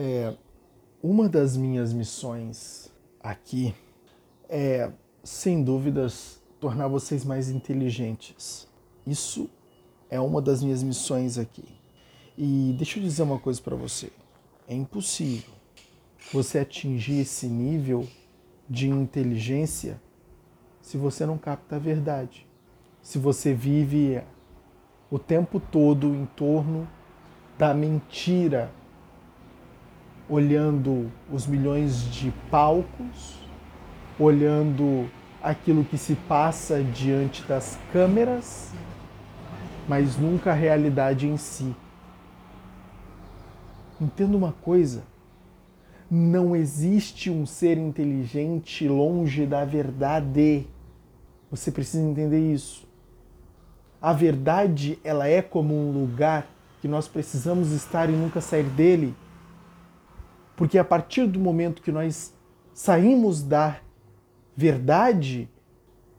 É, uma das minhas missões aqui é, sem dúvidas, tornar vocês mais inteligentes. Isso é uma das minhas missões aqui. E deixa eu dizer uma coisa para você: é impossível você atingir esse nível de inteligência se você não capta a verdade. Se você vive o tempo todo em torno da mentira, olhando os milhões de palcos, olhando aquilo que se passa diante das câmeras, mas nunca a realidade em si. Entenda uma coisa: não existe um ser inteligente longe da verdade. Você precisa entender isso. A verdade, ela é como um lugar que nós precisamos estar e nunca sair dele. Porque a partir do momento que nós saímos da verdade,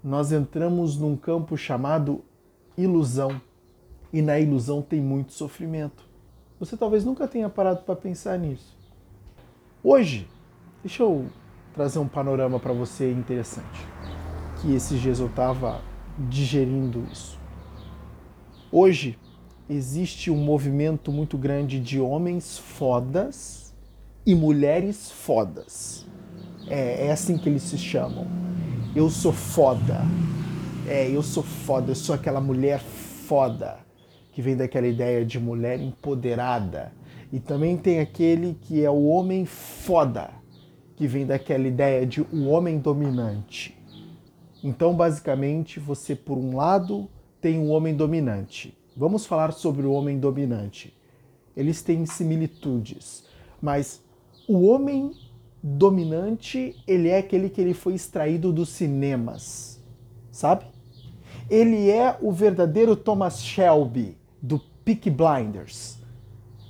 nós entramos num campo chamado ilusão. E na ilusão tem muito sofrimento. Você talvez nunca tenha parado para pensar nisso. Hoje, deixa eu trazer um panorama para você interessante. Que esses dias eu estava digerindo isso. Hoje existe um movimento muito grande de homens fodas e mulheres fodas. É, é assim que eles se chamam. Eu sou foda. É, eu sou foda, eu sou aquela mulher foda, que vem daquela ideia de mulher empoderada. E também tem aquele que é o homem foda, que vem daquela ideia de o homem dominante. Então, basicamente, você, por um lado, tem um homem dominante. Vamos falar sobre o homem dominante. Eles têm similitudes, mas o homem dominante, ele é aquele que ele foi extraído dos cinemas, sabe? Ele é o verdadeiro Thomas Shelby do Peak Blinders.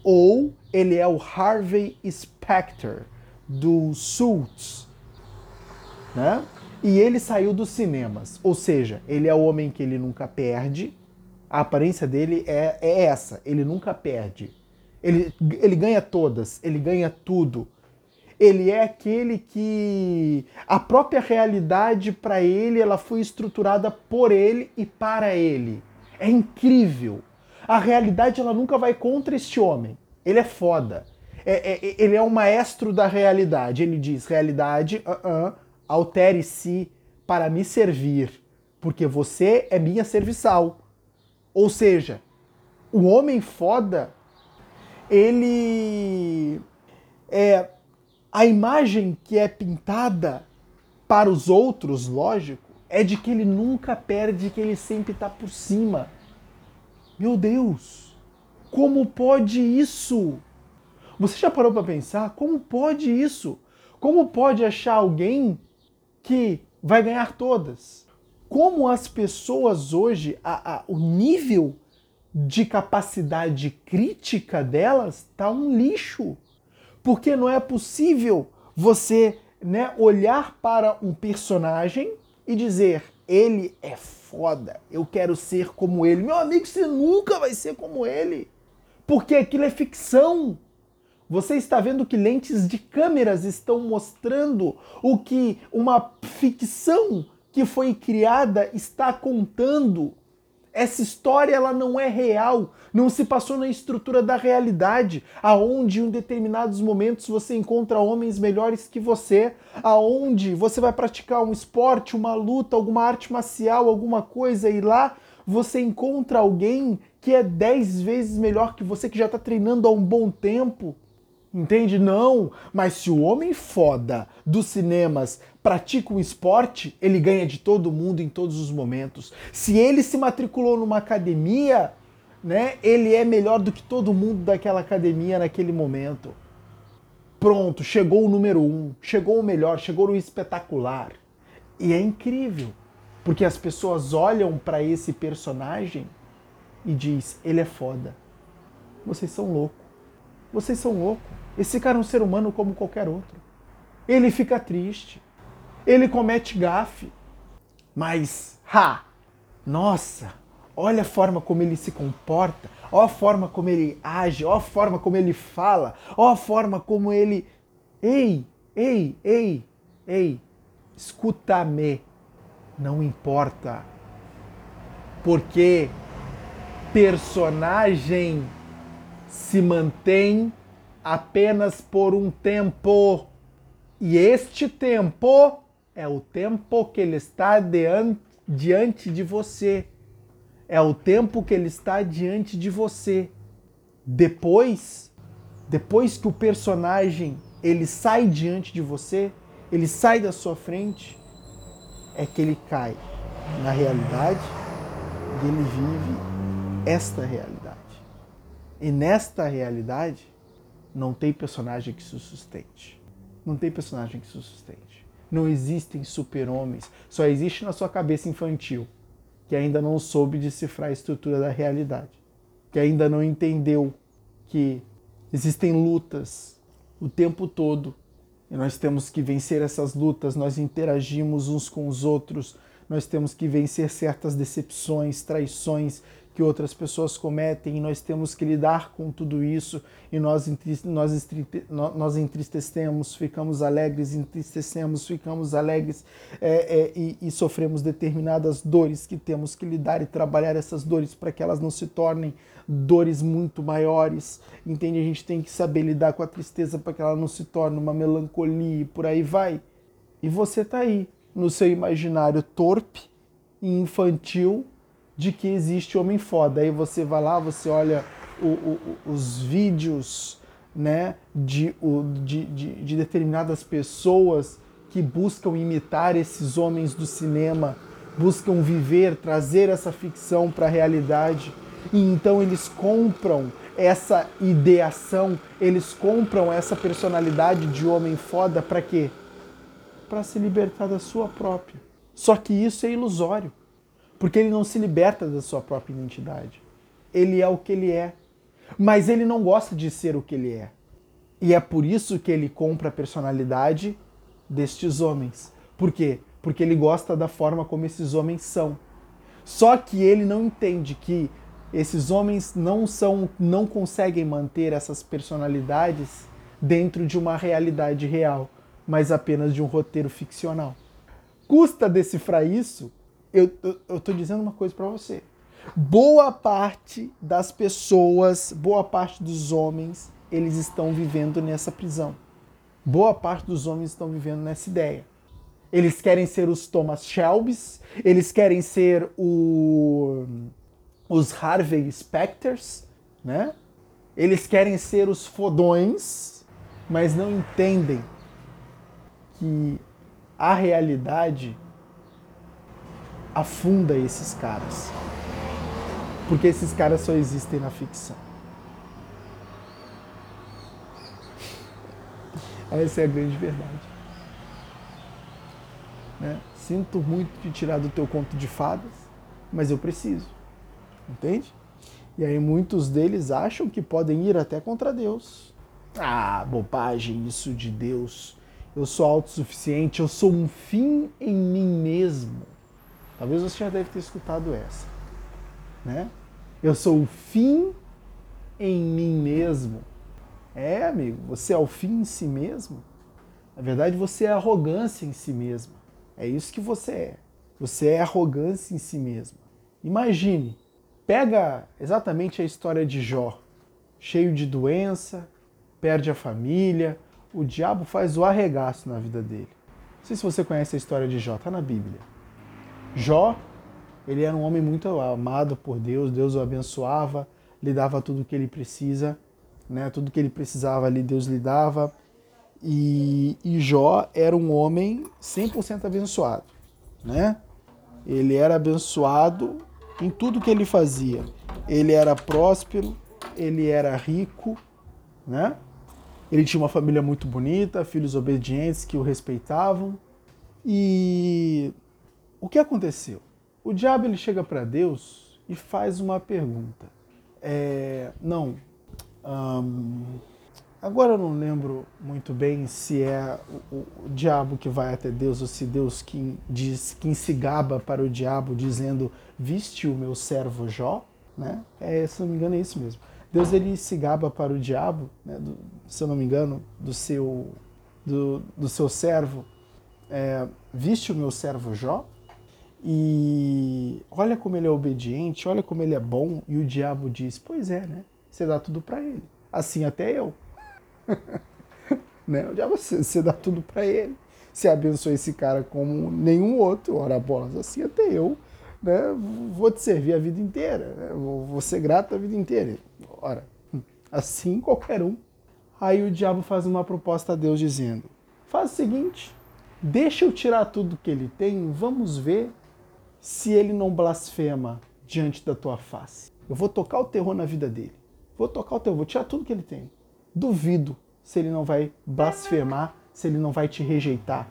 Ou ele é o Harvey Specter do Suits, né? E ele saiu dos cinemas, ou seja, ele é o homem que ele nunca perde. A aparência dele é, é essa, ele nunca perde. Ele, ele ganha todas, ele ganha tudo ele é aquele que a própria realidade para ele ela foi estruturada por ele e para ele. É incrível. A realidade ela nunca vai contra este homem. Ele é foda. É, é, ele é o maestro da realidade. Ele diz: realidade, uh -uh, altere-se para me servir, porque você é minha serviçal. Ou seja, o homem foda, ele é a imagem que é pintada para os outros, lógico, é de que ele nunca perde, que ele sempre está por cima. Meu Deus, como pode isso? Você já parou para pensar como pode isso? Como pode achar alguém que vai ganhar todas? Como as pessoas hoje, a, a, o nível de capacidade crítica delas está um lixo porque não é possível você né, olhar para um personagem e dizer ele é foda, eu quero ser como ele. Meu amigo, você nunca vai ser como ele, porque aquilo é ficção. Você está vendo que lentes de câmeras estão mostrando o que uma ficção que foi criada está contando essa história ela não é real, não se passou na estrutura da realidade, aonde em determinados momentos você encontra homens melhores que você, aonde você vai praticar um esporte, uma luta, alguma arte marcial, alguma coisa e lá você encontra alguém que é dez vezes melhor que você que já está treinando há um bom tempo. Entende? Não, mas se o homem foda dos cinemas pratica um esporte, ele ganha de todo mundo em todos os momentos. Se ele se matriculou numa academia, né, ele é melhor do que todo mundo daquela academia naquele momento. Pronto, chegou o número um, chegou o melhor, chegou o espetacular. E é incrível, porque as pessoas olham para esse personagem e diz: ele é foda. Vocês são loucos. Vocês são loucos. Esse cara é um ser humano como qualquer outro. Ele fica triste. Ele comete gafe. Mas, ha! Nossa! Olha a forma como ele se comporta. ó a forma como ele age, ó a forma como ele fala, ó a forma como ele. Ei, ei, ei, ei, escuta-me. Não importa. Porque personagem se mantém apenas por um tempo. E este tempo é o tempo que ele está diante de você. É o tempo que ele está diante de você. Depois, depois que o personagem ele sai diante de você, ele sai da sua frente, é que ele cai na realidade e ele vive esta realidade. E nesta realidade não tem personagem que se sustente. Não tem personagem que se sustente. Não existem super-homens. Só existe na sua cabeça infantil, que ainda não soube decifrar a estrutura da realidade, que ainda não entendeu que existem lutas o tempo todo e nós temos que vencer essas lutas, nós interagimos uns com os outros, nós temos que vencer certas decepções, traições, que outras pessoas cometem e nós temos que lidar com tudo isso e nós, nós, nós entristecemos, ficamos alegres, entristecemos, ficamos alegres é, é, e, e sofremos determinadas dores que temos que lidar e trabalhar essas dores para que elas não se tornem dores muito maiores, entende? A gente tem que saber lidar com a tristeza para que ela não se torne uma melancolia e por aí vai. E você tá aí, no seu imaginário torpe e infantil, de que existe homem foda. Aí você vai lá, você olha o, o, os vídeos né, de, de, de, de determinadas pessoas que buscam imitar esses homens do cinema, buscam viver, trazer essa ficção para a realidade. E então eles compram essa ideação, eles compram essa personalidade de homem foda para quê? Para se libertar da sua própria. Só que isso é ilusório porque ele não se liberta da sua própria identidade. Ele é o que ele é, mas ele não gosta de ser o que ele é. E é por isso que ele compra a personalidade destes homens. Por quê? Porque ele gosta da forma como esses homens são. Só que ele não entende que esses homens não são, não conseguem manter essas personalidades dentro de uma realidade real, mas apenas de um roteiro ficcional. Custa decifrar isso eu, eu, tô dizendo uma coisa para você. Boa parte das pessoas, boa parte dos homens, eles estão vivendo nessa prisão. Boa parte dos homens estão vivendo nessa ideia. Eles querem ser os Thomas Shelbys, eles querem ser o, os Harvey Specters, né? Eles querem ser os fodões, mas não entendem que a realidade afunda esses caras. Porque esses caras só existem na ficção. Essa é a grande verdade. Né? Sinto muito te tirar do teu conto de fadas, mas eu preciso. Entende? E aí muitos deles acham que podem ir até contra Deus. Ah, bobagem isso de Deus. Eu sou autossuficiente, eu sou um fim em mim mesmo. Talvez você já deve ter escutado essa, né? Eu sou o fim em mim mesmo. É, amigo, você é o fim em si mesmo. Na verdade, você é arrogância em si mesmo. É isso que você é. Você é arrogância em si mesmo. Imagine, pega exatamente a história de Jó, cheio de doença, perde a família, o diabo faz o arregaço na vida dele. Não sei se você conhece a história de Jó, está na Bíblia. Jó, ele era um homem muito amado por Deus, Deus o abençoava, lhe dava tudo o que ele precisa, né? Tudo que ele precisava ali, Deus lhe dava. E, e Jó era um homem 100% abençoado, né? Ele era abençoado em tudo que ele fazia. Ele era próspero, ele era rico, né? Ele tinha uma família muito bonita, filhos obedientes que o respeitavam. E o que aconteceu? O diabo ele chega para Deus e faz uma pergunta. É, não, agora eu não lembro muito bem se é o, o, diabo que vai até Deus ou se Deus que diz quem se gaba para o diabo dizendo viste o meu servo Jó, Né? É, se não me engano, é isso mesmo. Deus ele se gaba para o diabo, né, do, se eu não me engano, do seu, do, do seu servo. É, Viste o meu servo Jó? E olha como ele é obediente, olha como ele é bom. E o diabo diz: Pois é, né? Você dá tudo para ele. Assim até eu. né? O diabo, você dá tudo para ele. Você abençoa esse cara como nenhum outro. Ora, bolas, assim até eu. Né? Vou te servir a vida inteira. Né? Vou ser grato a vida inteira. Ora, assim qualquer um. Aí o diabo faz uma proposta a Deus dizendo: Faz o seguinte, deixa eu tirar tudo que ele tem, vamos ver se ele não blasfema diante da tua face. Eu vou tocar o terror na vida dele. Vou tocar o terror, vou tirar tudo que ele tem. Duvido se ele não vai blasfemar, se ele não vai te rejeitar.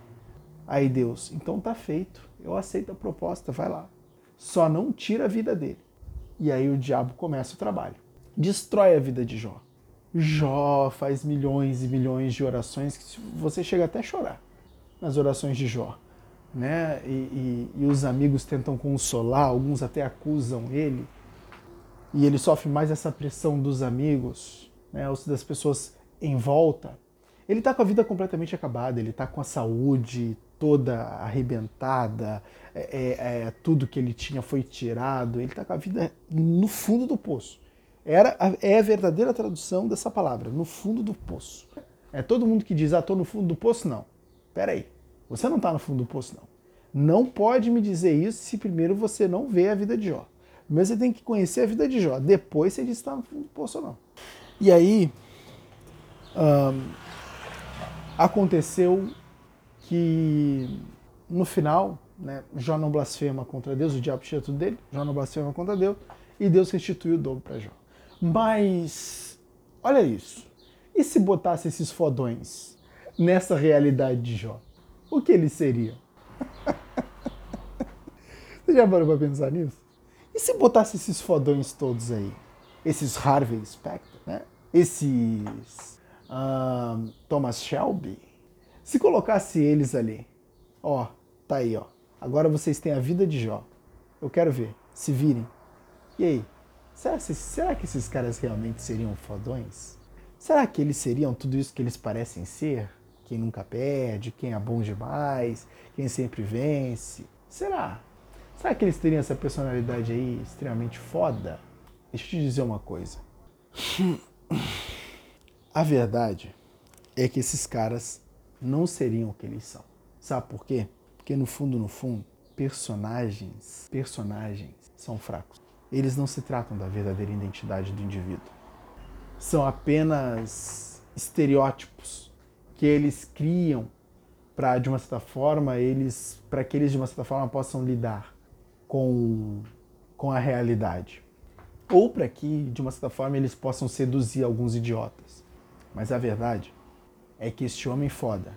Aí Deus, então tá feito. Eu aceito a proposta, vai lá. Só não tira a vida dele. E aí o diabo começa o trabalho. Destrói a vida de Jó. Jó faz milhões e milhões de orações que você chega até a chorar nas orações de Jó né? E, e, e, os amigos tentam consolar, alguns até acusam ele, e ele sofre mais essa pressão dos amigos, né? Ou das pessoas em volta. Ele está com a vida completamente acabada, ele está com a saúde toda arrebentada, é, é, é, tudo que ele tinha foi tirado, ele está com a vida no fundo do poço. Era, é a verdadeira tradução dessa palavra, no fundo do poço. É todo mundo que diz, ah, estou no fundo do poço, não. Peraí, você não está no fundo do poço, não. Não pode me dizer isso se primeiro você não vê a vida de Jó. Primeiro você tem que conhecer a vida de Jó. Depois você diz se está no fundo do poço ou não. E aí, aconteceu que no final, né, Jó não blasfema contra Deus, o diabo tira tudo dele, Jó não blasfema contra Deus, e Deus restituiu o dobro para Jó. Mas, olha isso. E se botasse esses fodões nessa realidade de Jó? O que eles seriam? Você já parou para pensar nisso? E se botasse esses fodões todos aí? Esses Harvey Specter, né? Esses Thomas Shelby? Se colocasse eles ali, ó, tá aí, ó. Agora vocês têm a vida de Jó. Eu quero ver. Se virem. E aí? Será, será que esses caras realmente seriam fodões? Será que eles seriam tudo isso que eles parecem ser? Quem nunca perde, quem é bom demais, quem sempre vence. Será? Será que eles teriam essa personalidade aí extremamente foda? Deixa eu te dizer uma coisa. A verdade é que esses caras não seriam o que eles são. Sabe por quê? Porque no fundo, no fundo, personagens, personagens são fracos. Eles não se tratam da verdadeira identidade do indivíduo. São apenas estereótipos que eles criam para de uma certa forma eles para que eles de uma certa forma possam lidar com com a realidade. Ou para que de uma certa forma eles possam seduzir alguns idiotas. Mas a verdade é que este homem foda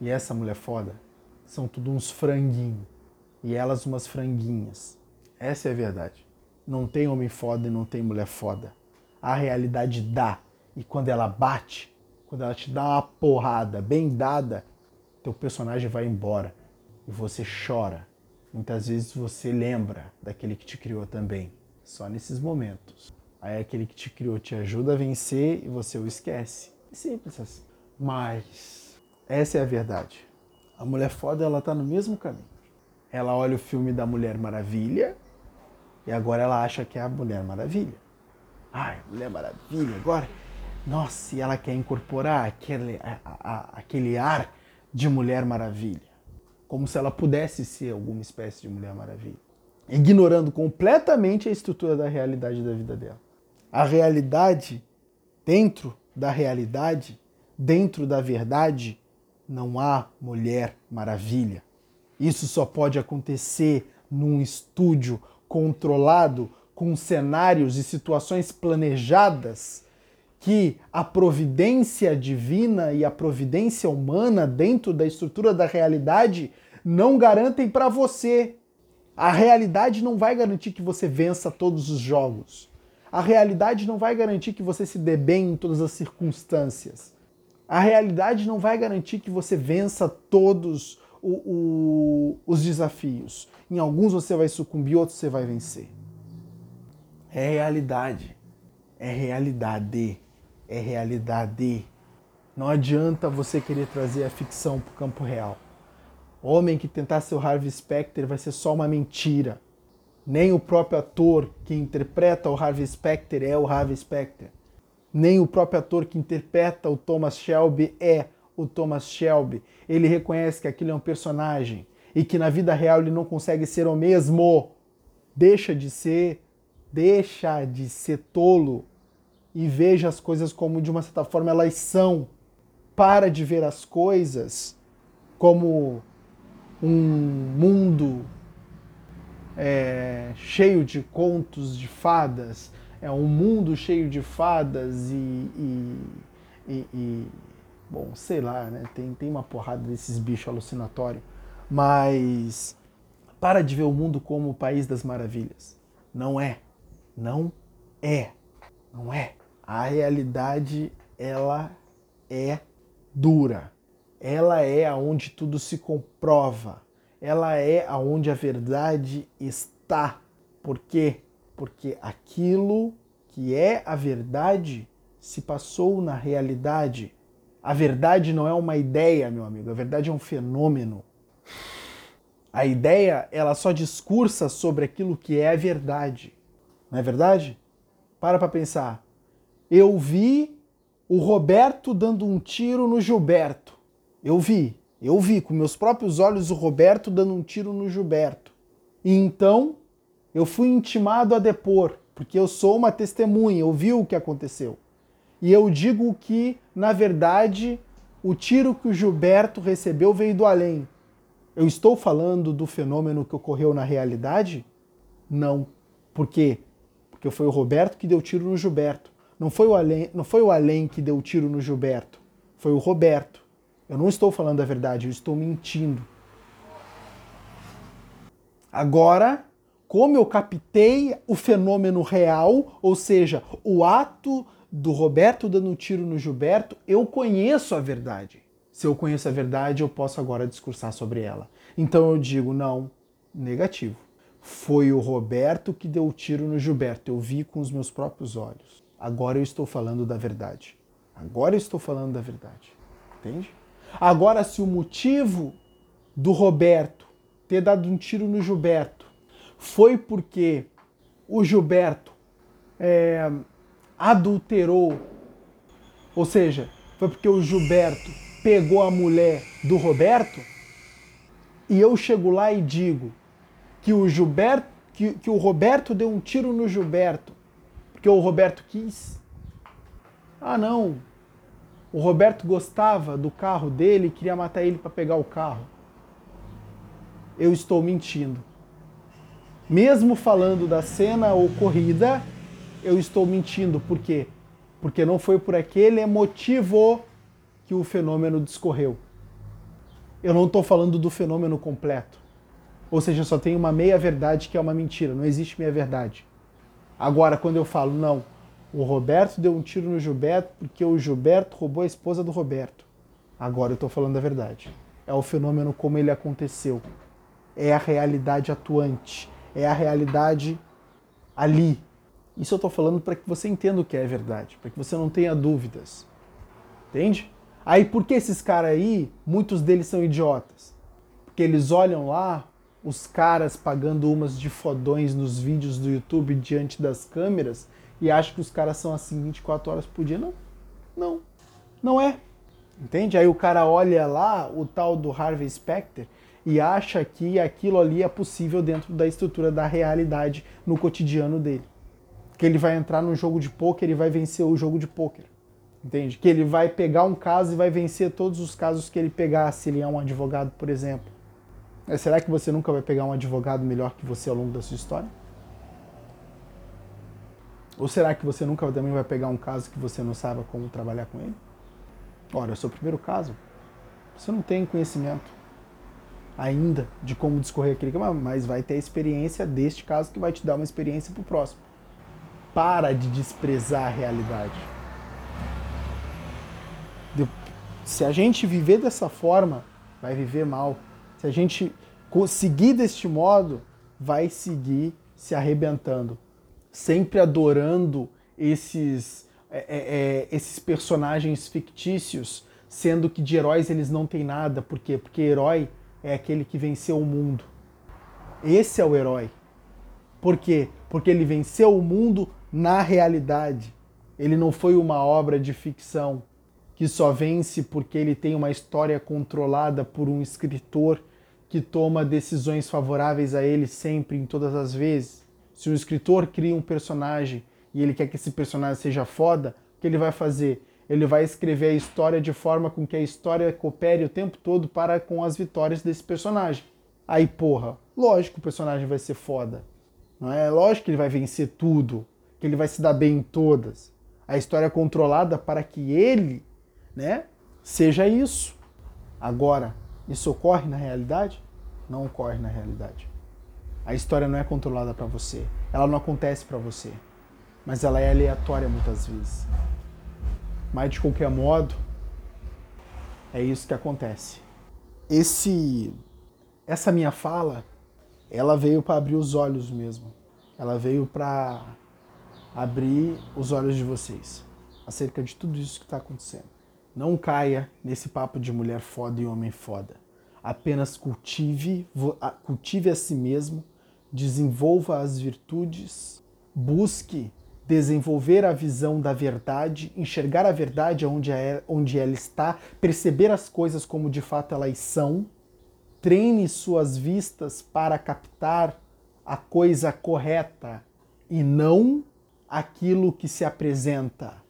e essa mulher foda são tudo uns franguinhos e elas umas franguinhas. Essa é a verdade. Não tem homem foda e não tem mulher foda. A realidade dá. E quando ela bate quando ela te dá uma porrada bem dada, teu personagem vai embora e você chora. Muitas vezes você lembra daquele que te criou também, só nesses momentos. Aí aquele que te criou te ajuda a vencer e você o esquece. É simples assim. Mas essa é a verdade. A mulher foda, ela tá no mesmo caminho. Ela olha o filme da Mulher Maravilha e agora ela acha que é a Mulher Maravilha. Ai, Mulher Maravilha, agora nossa, e ela quer incorporar aquele, a, a, aquele ar de Mulher Maravilha. Como se ela pudesse ser alguma espécie de Mulher Maravilha. Ignorando completamente a estrutura da realidade da vida dela. A realidade, dentro da realidade, dentro da verdade, não há Mulher Maravilha. Isso só pode acontecer num estúdio controlado, com cenários e situações planejadas que a providência divina e a providência humana dentro da estrutura da realidade não garantem para você. A realidade não vai garantir que você vença todos os jogos. A realidade não vai garantir que você se dê bem em todas as circunstâncias. A realidade não vai garantir que você vença todos o, o, os desafios. Em alguns você vai sucumbir, outros você vai vencer. É realidade. É realidade. É realidade. Não adianta você querer trazer a ficção para o campo real. Homem que tentar ser o Harvey Specter vai ser só uma mentira. Nem o próprio ator que interpreta o Harvey Specter é o Harvey Specter. Nem o próprio ator que interpreta o Thomas Shelby é o Thomas Shelby. Ele reconhece que aquilo é um personagem e que na vida real ele não consegue ser o mesmo. Deixa de ser, deixa de ser tolo e veja as coisas como de uma certa forma elas são. Para de ver as coisas como um mundo é, cheio de contos de fadas, é um mundo cheio de fadas e, e, e, e bom, sei lá, né? Tem, tem uma porrada desses bichos alucinatórios, mas para de ver o mundo como o país das maravilhas. Não é. Não é. Não é. A realidade, ela é dura ela é aonde tudo se comprova. Ela é aonde a verdade está. Por quê? Porque aquilo que é a verdade se passou na realidade. A verdade não é uma ideia, meu amigo. A verdade é um fenômeno. A ideia, ela só discursa sobre aquilo que é a verdade. Não é verdade? Para para pensar. Eu vi o Roberto dando um tiro no Gilberto. Eu vi, eu vi com meus próprios olhos o Roberto dando um tiro no Gilberto. E então eu fui intimado a depor, porque eu sou uma testemunha, eu vi o que aconteceu. E eu digo que, na verdade, o tiro que o Gilberto recebeu veio do além. Eu estou falando do fenômeno que ocorreu na realidade? Não. Por quê? Porque foi o Roberto que deu tiro no Gilberto. Não foi o além, não foi o que deu tiro no Gilberto. Foi o Roberto. Eu não estou falando a verdade, eu estou mentindo. Agora, como eu captei o fenômeno real, ou seja, o ato do Roberto dando um tiro no Gilberto, eu conheço a verdade. Se eu conheço a verdade, eu posso agora discursar sobre ela. Então eu digo, não, negativo. Foi o Roberto que deu o tiro no Gilberto. Eu vi com os meus próprios olhos. Agora eu estou falando da verdade. Agora eu estou falando da verdade. Entende? Agora, se o motivo do Roberto ter dado um tiro no Gilberto foi porque o Gilberto é, adulterou, ou seja, foi porque o Gilberto pegou a mulher do Roberto, e eu chego lá e digo que o Gilberto, que, que o Roberto deu um tiro no Gilberto, porque o Roberto quis. Ah, não, o Roberto gostava do carro dele e queria matar ele para pegar o carro. Eu estou mentindo. Mesmo falando da cena ocorrida, eu estou mentindo. Por quê? Porque não foi por aquele motivo que o fenômeno discorreu. Eu não estou falando do fenômeno completo. Ou seja, só tem uma meia verdade que é uma mentira. Não existe meia verdade. Agora, quando eu falo, não, o Roberto deu um tiro no Gilberto porque o Gilberto roubou a esposa do Roberto. Agora eu estou falando a verdade. É o fenômeno como ele aconteceu. É a realidade atuante. É a realidade ali. Isso eu estou falando para que você entenda o que é verdade, para que você não tenha dúvidas. Entende? Aí por que esses caras aí, muitos deles são idiotas? Porque eles olham lá os caras pagando umas de fodões nos vídeos do YouTube diante das câmeras e acha que os caras são assim 24 horas por dia. Não, não, não é. Entende? Aí o cara olha lá o tal do Harvey Specter e acha que aquilo ali é possível dentro da estrutura da realidade no cotidiano dele. Que ele vai entrar num jogo de pôquer e vai vencer o jogo de pôquer. Entende? Que ele vai pegar um caso e vai vencer todos os casos que ele pegar, se ele é um advogado, por exemplo. Será que você nunca vai pegar um advogado melhor que você ao longo da sua história? Ou será que você nunca também vai pegar um caso que você não saiba como trabalhar com ele? Ora, é o seu primeiro caso. Você não tem conhecimento ainda de como discorrer aquele mas vai ter a experiência deste caso que vai te dar uma experiência para o próximo. Para de desprezar a realidade. Se a gente viver dessa forma, vai viver mal. Se a gente seguir deste modo, vai seguir se arrebentando. sempre adorando esses, é, é, é, esses personagens fictícios, sendo que de heróis eles não têm nada. Por quê? Porque herói é aquele que venceu o mundo. Esse é o herói. Por quê? Porque ele venceu o mundo na realidade. Ele não foi uma obra de ficção que só vence porque ele tem uma história controlada por um escritor que toma decisões favoráveis a ele sempre, em todas as vezes. Se um escritor cria um personagem e ele quer que esse personagem seja foda, o que ele vai fazer? Ele vai escrever a história de forma com que a história coopere o tempo todo para com as vitórias desse personagem. Aí, porra, lógico que o personagem vai ser foda. Não é lógico que ele vai vencer tudo, que ele vai se dar bem em todas. A história é controlada para que ele, né, seja isso. Agora, isso ocorre na realidade? Não ocorre na realidade. A história não é controlada para você. Ela não acontece para você. Mas ela é aleatória muitas vezes. Mas de qualquer modo, é isso que acontece. Esse essa minha fala, ela veio para abrir os olhos mesmo. Ela veio para abrir os olhos de vocês acerca de tudo isso que está acontecendo. Não caia nesse papo de mulher foda e homem foda. Apenas cultive, cultive a si mesmo, desenvolva as virtudes, busque desenvolver a visão da verdade, enxergar a verdade onde, é, onde ela está, perceber as coisas como de fato elas são treine suas vistas para captar a coisa correta e não aquilo que se apresenta.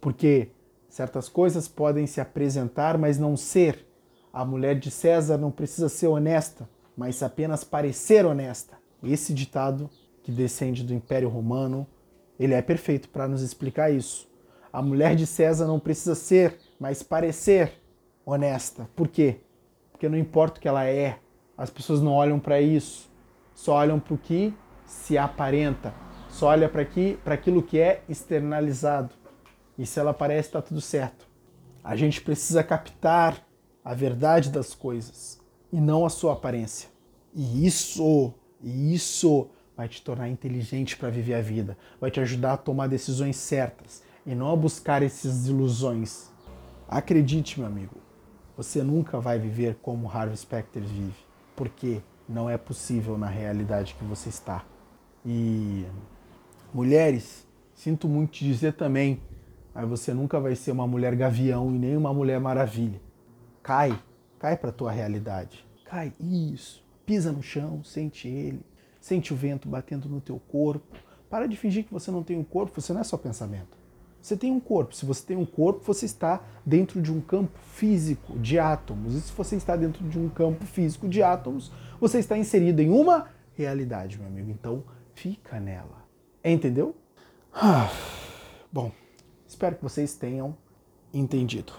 Porque certas coisas podem se apresentar, mas não ser. A mulher de César não precisa ser honesta, mas apenas parecer honesta. Esse ditado, que descende do Império Romano, ele é perfeito para nos explicar isso. A mulher de César não precisa ser, mas parecer honesta. Por quê? porque não importa o que ela é, as pessoas não olham para isso, só olham para o que se aparenta, só olha para aquilo que é externalizado. E se ela aparece, está tudo certo. A gente precisa captar a verdade das coisas e não a sua aparência. E isso, isso vai te tornar inteligente para viver a vida, vai te ajudar a tomar decisões certas e não a buscar essas ilusões. Acredite, meu amigo, você nunca vai viver como Harvey Specter vive, porque não é possível na realidade que você está. E mulheres, sinto muito te dizer também, mas você nunca vai ser uma mulher gavião e nem uma mulher maravilha. Cai, cai para tua realidade. Cai, isso. Pisa no chão, sente ele, sente o vento batendo no teu corpo. Para de fingir que você não tem um corpo, você não é só pensamento. Você tem um corpo. Se você tem um corpo, você está dentro de um campo físico de átomos. E se você está dentro de um campo físico de átomos, você está inserido em uma realidade, meu amigo. Então, fica nela. Entendeu? Ah, bom, espero que vocês tenham entendido.